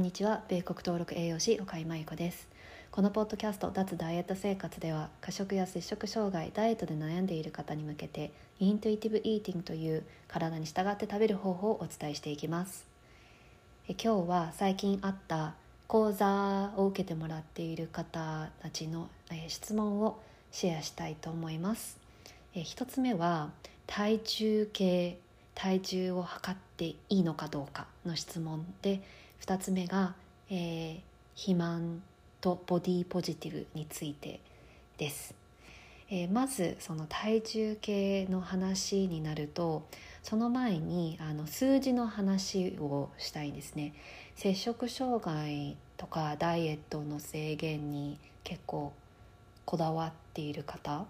んにちは。米国登録栄養士岡井真由子です。このポッドキャスト脱ダイエット生活では過食や摂食障害ダイエットで悩んでいる方に向けてイントゥイティブイーティングという体に従って食べる方法をお伝えしていきます。え今日は最近あった講座を受けてもらっている方たちのえ質問をシェアしたいと思います。え一つ目は体重計体重を測っていいのかどうかの質問で2つ目が、えー、肥満とボディポジティブについてです、えー、まずその体重計の話になるとその前にあの数字の話をしたいんですね。摂食障害とかダイエットの制限に結構こだわっている方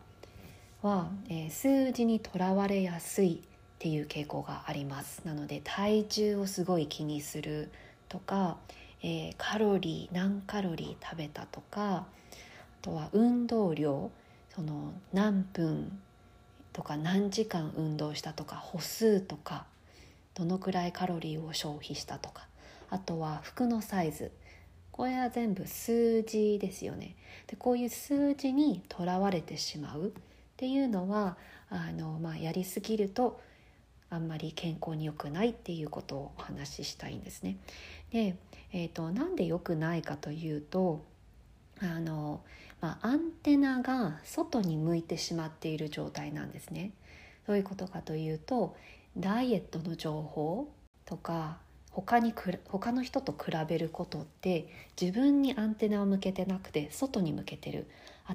は、えー、数字にとらわれやすいっていう傾向があります。なので体重をすごい気にするとか、えー、カロリー何カロリー食べたとかあとは運動量その何分とか何時間運動したとか歩数とかどのくらいカロリーを消費したとかあとは服のサイズこれは全部数字ですよねでこういう数字にとらわれてしまうっていうのはあの、まあ、やりすぎるとあんまり健康に良くないっていうことをお話ししたいんですね。で、えーと、なんで良くないかというとあの、まあ、アンテナが外に向いてしまっている状態なんですね。どういうことかというとダイエットの情報とか他にく他の人と比べることって自分にアンテナを向けてなくて外に向けてる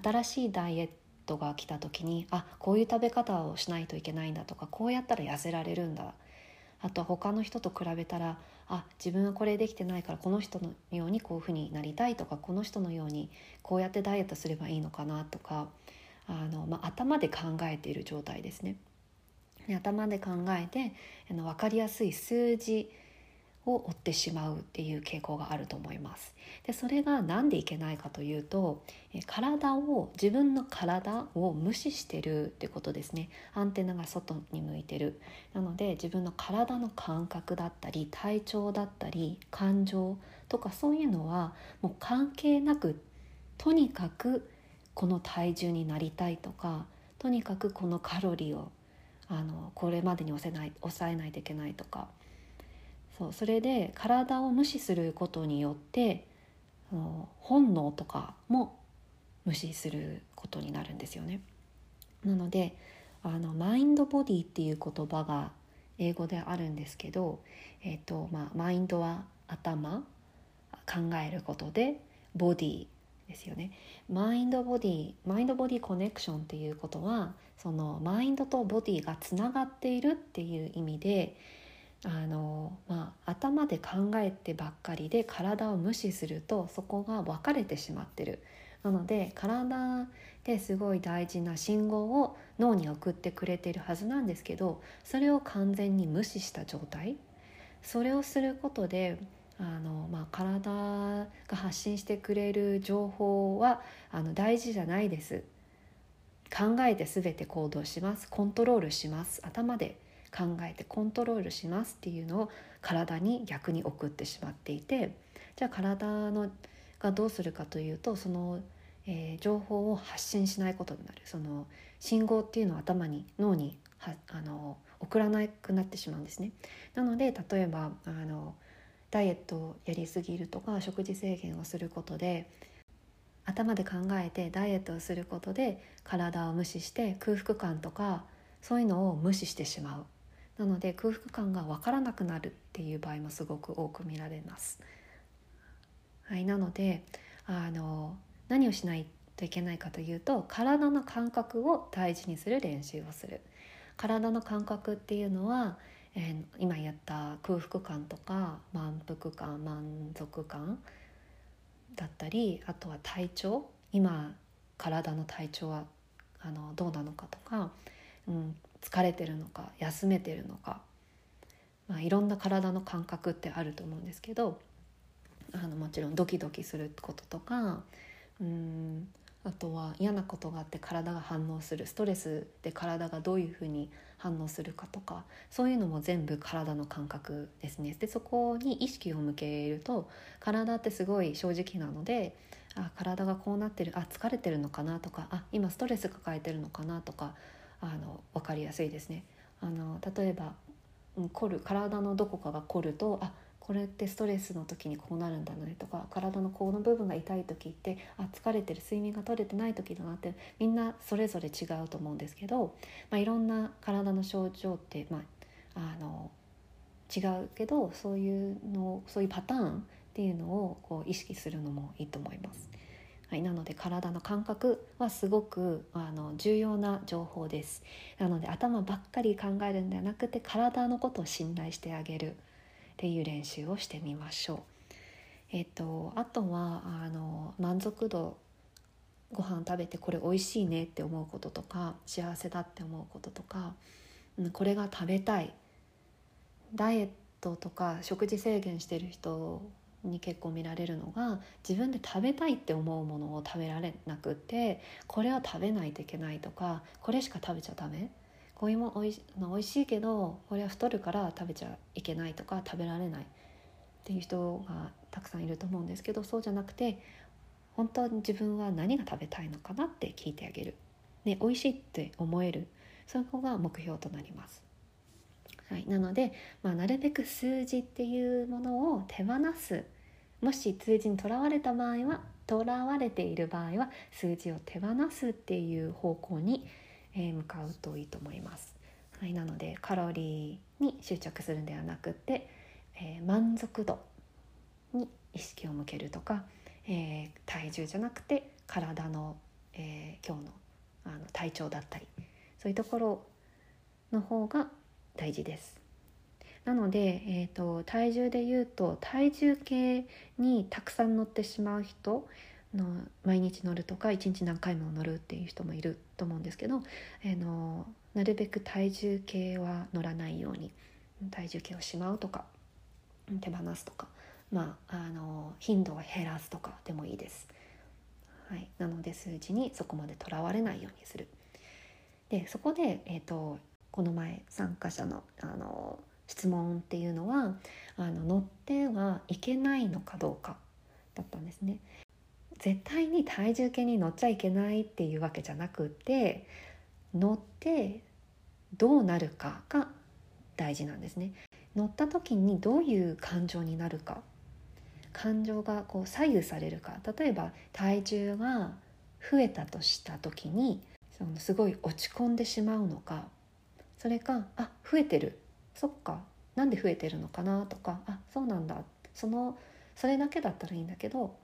新しいダイエットが来た時にあこういう食べ方をしないといけないんだとかこうやったら痩せられるんだあとは他の人と比べたらあ自分はこれできてないからこの人のようにこういうふうになりたいとかこの人のようにこうやってダイエットすればいいのかなとかあの、まあ、頭で考えている状態ですね。で頭で考えてあの分かりやすい数字を追ってしまうっていう傾向があると思います。でそれが何でいけないかというと体を自分の体を無視してるってことですねアンテナが外に向いてるなので自分の体の感覚だったり体調だったり感情とかそういうのはもう関係なくとにかくこの体重になりたいとかとにかくこのカロリーをあのこれまでに抑えない抑えないといけないとかそうそれで体を無視することによって本能とかも無視することになるんですよね。なのであのマインドボディっていう言葉が英語であるんですけど、えーとまあ、マインドは頭考えることでボディですよねマインドボディマインドボディコネクションっていうことはそのマインドとボディがつながっているっていう意味であの、まあ、頭で考えてばっかりで体を無視するとそこが分かれてしまってる。なので体ですごい大事な信号を脳に送ってくれてるはずなんですけどそれを完全に無視した状態。それをすることであの、まあ、体が発信してくれる情報はあの大事じゃないです。考えて全て行動します。コントロールします。頭で考えてコントロールしますっていうのを体に逆に送ってしまっていてじゃあ体のがどうするかというとその、えー、情報を発信しないことになるその信号っていうのを頭に脳にはあの送らなくなってしまうんですね。なので例えばあのダイエットをやりすぎるとか食事制限をすることで頭で考えてダイエットをすることで体を無視して空腹感とかそういうのを無視してしまうなので空腹感が分からなくなるっていう場合もすごく多く見られます。はい、なのであの何をしないといけないかというと体の感覚を大事にする練習をする。体の感覚っていうのは、えー、今やった空腹感とか満腹感満足感だったりあとは体調。今体の体調はあのどうなのかとか、うん、疲れてるのか休めてるのか、まあ、いろんな体の感覚ってあると思うんですけどあのもちろんドキドキすることとかうんあとは嫌なことがあって体が反応するストレスで体がどういうふうに反応するかとかそういうのも全部体の感覚ですね。でそこに意識を向けると体ってすごい正直なのであ体がこうなってるあ疲れてるのかなとかあ今ストレス抱えてるのかなとかあの分かりやすいですね。あの例えば凝る体のどこかが凝るとあこれってストレスの時にこうなるんだねとか体のこの部分が痛い時ってあ疲れてる睡眠が取れてない時だなってみんなそれぞれ違うと思うんですけど、まあ、いろんな体の症状って、まあ、あの違うけどそういうのそういうパターンっていうのをこう意識するのもいいと思います。はい、なので体の感覚はすごくあの重要な情報ですなので頭ばっかり考えるんではなくて体のことを信頼してあげるっていう練習をしてみましょう。えっと、あとはあの満足度ご飯食べてこれ美味しいねって思うこととか幸せだって思うこととか、うん、これが食べたいダイエットとか食事制限してる人に結構見られるのが自分で食べたいって思うものを食べられなくてこれは食べないといけないとかこれしか食べちゃダメこういうもおいしおいしいけどこれは太るから食べちゃいけないとか食べられないっていう人がたくさんいると思うんですけどそうじゃなくて本当に自分は何が食べたいのかなって聞いてあげる。ね、美味しいって思えるそこが目標となります。はい、なので、まあ、なるべく数字っていうものを手放すもし数字にとらわれた場合はとらわれている場合は数字を手放すっていう方向にえ向かうといいと思います。はい、なのでカロリーに執着するんではなくて、えー、満足度に意識を向けるとか、えー、体重じゃなくて体の、えー、今日のあの体調だったりそういうところの方が大事です。なので、えーと体重でいうと体重計にたくさん乗ってしまう人の毎日乗るとか一日何回も乗るっていう人もいると思うんですけど、えー、のなるべく体重計は乗らないように体重計をしまうとか手放すとか、まあ、あの頻度を減らすとかでもいいです。はい、なので数字にそこまでとらわれないようにする。でそこで、えーと、この前参加者のあの質問っていうのはあの乗ってはいけないのかどうかだったんですね。絶対に体重計に乗っちゃいけないっていうわけじゃなくて乗ってどうなるかが大事なんですね乗った時にどういう感情になるか感情がこう左右されるか例えば体重が増えたとした時にそのすごい落ち込んでしまうのかそれかあ増えてるそっかなんで増えてるのかなとかあそうなんだそのそれだけだったらいいんだけど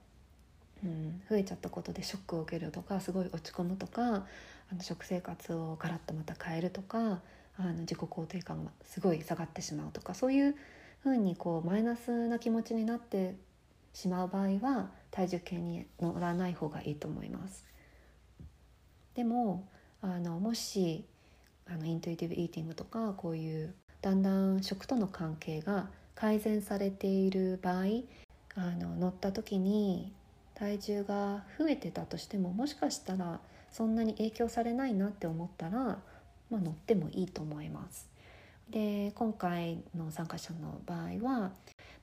うん、増えちゃったことでショックを受けるとかすごい落ち込むとかあの食生活をガラッとまた変えるとかあの自己肯定感がすごい下がってしまうとかそういうふうにこうマイナスな気持ちになってしまう場合は体重計に乗らない方がいいと思います。でもあのもしあのイントゥイティブ・イーティングとかこういうだんだん食との関係が改善されている場合あの乗った時に体重が増えてたとしてももしかしたらそんなに影響されないなって思ったら、まあ、乗ってもいいと思います。で今回の参加者の場合は、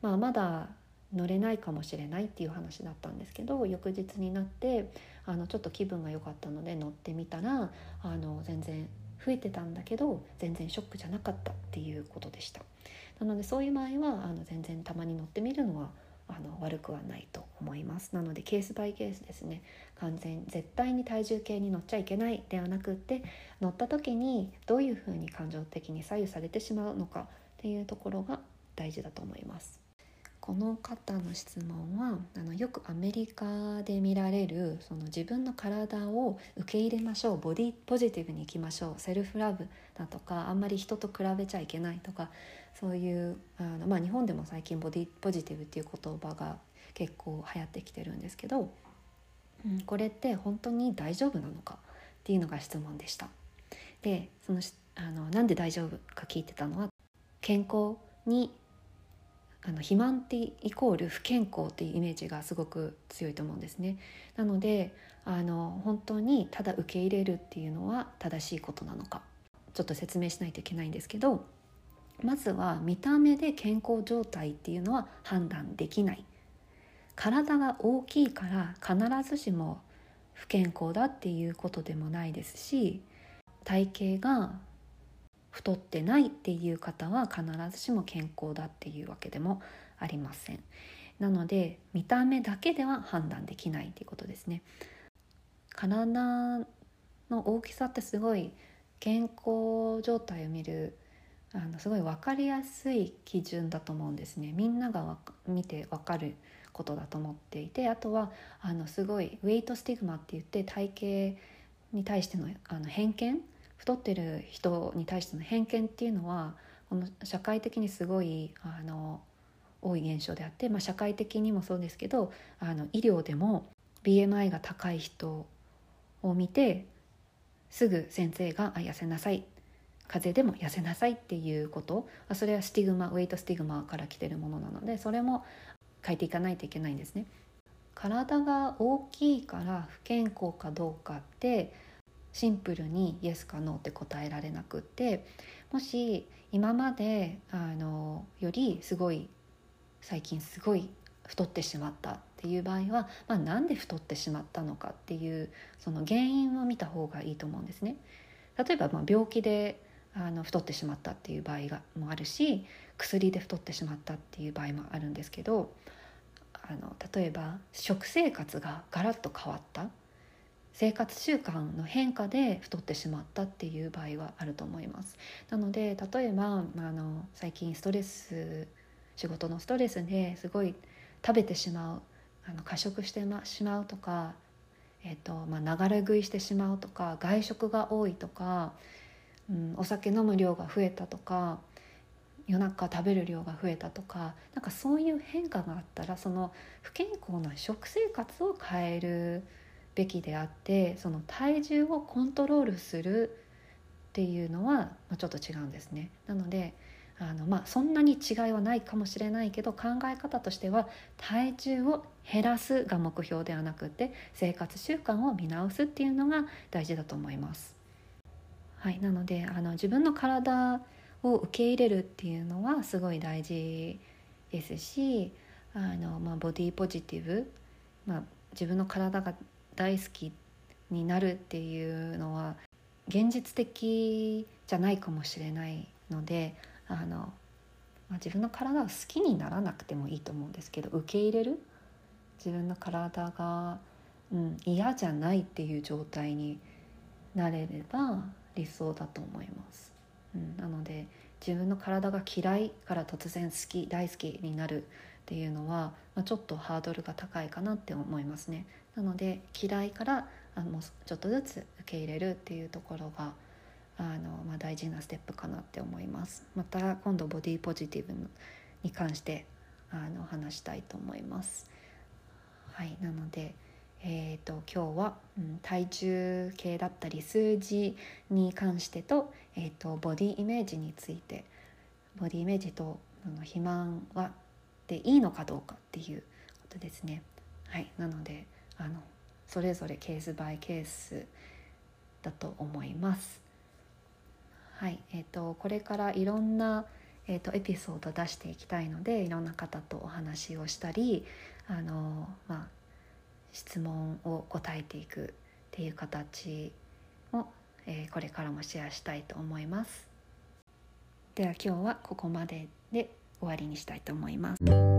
まあ、まだ乗れないかもしれないっていう話だったんですけど翌日になってあのちょっと気分が良かったので乗ってみたらあの全然増えてたんだけど全然ショックじゃなかったっていうことでした。なのでそういう場合はあの全然たまに乗ってみるのはあの悪くはないと思います。なのでケースバイケースですね。完全絶対に体重計に乗っちゃいけないではなくって乗った時にどういうふうに感情的に左右されてしまうのかっていうところが大事だと思います。この方の質問はあのよくアメリカで見られるその自分の体を受け入れましょうボディポジティブにいきましょうセルフラブだとかあんまり人と比べちゃいけないとかそういうあの、まあ、日本でも最近ボディポジティブっていう言葉が結構流行ってきてるんですけど、うん、これって本当に大丈夫なのかっていうのが質問でした。でそのあのなんで大丈夫か聞いてたのは健康にあの肥満ってイコール不健康っていうイメージがすごく強いと思うんですね。なのであの本当にただ受け入れるっていうのは正しいことなのかちょっと説明しないといけないんですけどまずは見た目で健康状態っていうのは判断できない体が大きいから必ずしも不健康だっていうことでもないですし体型が太ってないっていう方は必ずしも健康だっていうわけでもありません。なので見た目だけでは判断できないっていうことですね。体の大きさってすごい健康状態を見るあのすごい分かりやすい基準だと思うんですね。みんなが見て分かることだと思っていてあとはあのすごいウェイトスティグマって言って体型に対してのあの偏見太ってる人に対しての偏見っていうのはこの社会的にすごいあの多い現象であって、まあ、社会的にもそうですけどあの医療でも BMI が高い人を見てすぐ先生が「あ痩せなさい」風邪でも痩せなさいっていうことそれはスティグマウェイトスティグマから来てるものなのでそれも変えていかないといけないんですね。体が大きいから不健康かどうかってシンプルにイエスかノーって答えられなくってもし今まであのよりすごい最近すごい太ってしまったっていう場合は、まあ、なんで太ってしまったのかっていうその原因を見た方がいいと思うんですね。例えばまあ病気であの太ってしまったっていう場合がもあるし薬で太ってしまったっていう場合もあるんですけどあの例えば食生活がガラッと変わった生活習慣の変化で太ってしまったっていう場合はあると思います。なので例えばあの最近ストレス仕事のストレスですごい食べてしまうあの過食してしまうとか、えーとまあ、流れ食いしてしまうとか外食が多いとか、うん、お酒飲む量が増えたとか夜中食べる量が増えたとかなんかそういう変化があったらその不健康な食生活を変えるべきであってその体重をコントロールするっていうのはちょっと違うんですね。なのであの、まあ、そんなに違いはないかもしれないけど考え方としては体重を減らすが目標ではなくて生活習慣を見直すっていうのが大事だと思います。はい、なのであの自分の体を受け入れるっていうのはすごい大事ですしあの、まあ、ボディポジティブ、まあ、自分の体が大好きになるっていうのは現実的じゃないかもしれないのであの、まあ、自分の体を好きにならなくてもいいと思うんですけど受け入れる？自分の体が、うん、嫌じゃないっていう状態になれれば理想だと思います。うん、なので自分の体が嫌いから突然好き大好きになるっていうのは、まあ、ちょっとハードルが高いかなって思いますね。なので嫌いからあのちょっとずつ受け入れるっていうところがあの、まあ、大事なステップかなって思いますまた今度ボディポジティブに関してあの話したいと思いますはいなのでえーと、今日は、うん、体重計だったり数字に関してと,、えーと、ボディイメージについてボディイメージとあの肥満はでいいのかどうかっていうことですね。はい、なのであのそれぞれケースバイケースだと思います。はいえーと、これからいろんな、えーと、エピソード出していきたいのでいろんな方とお話をしたりあの、まあ、質問を答えていくっていう形も、えー、これからもシェアしたいと思います。では今日はここまでで終わりにしたいと思います。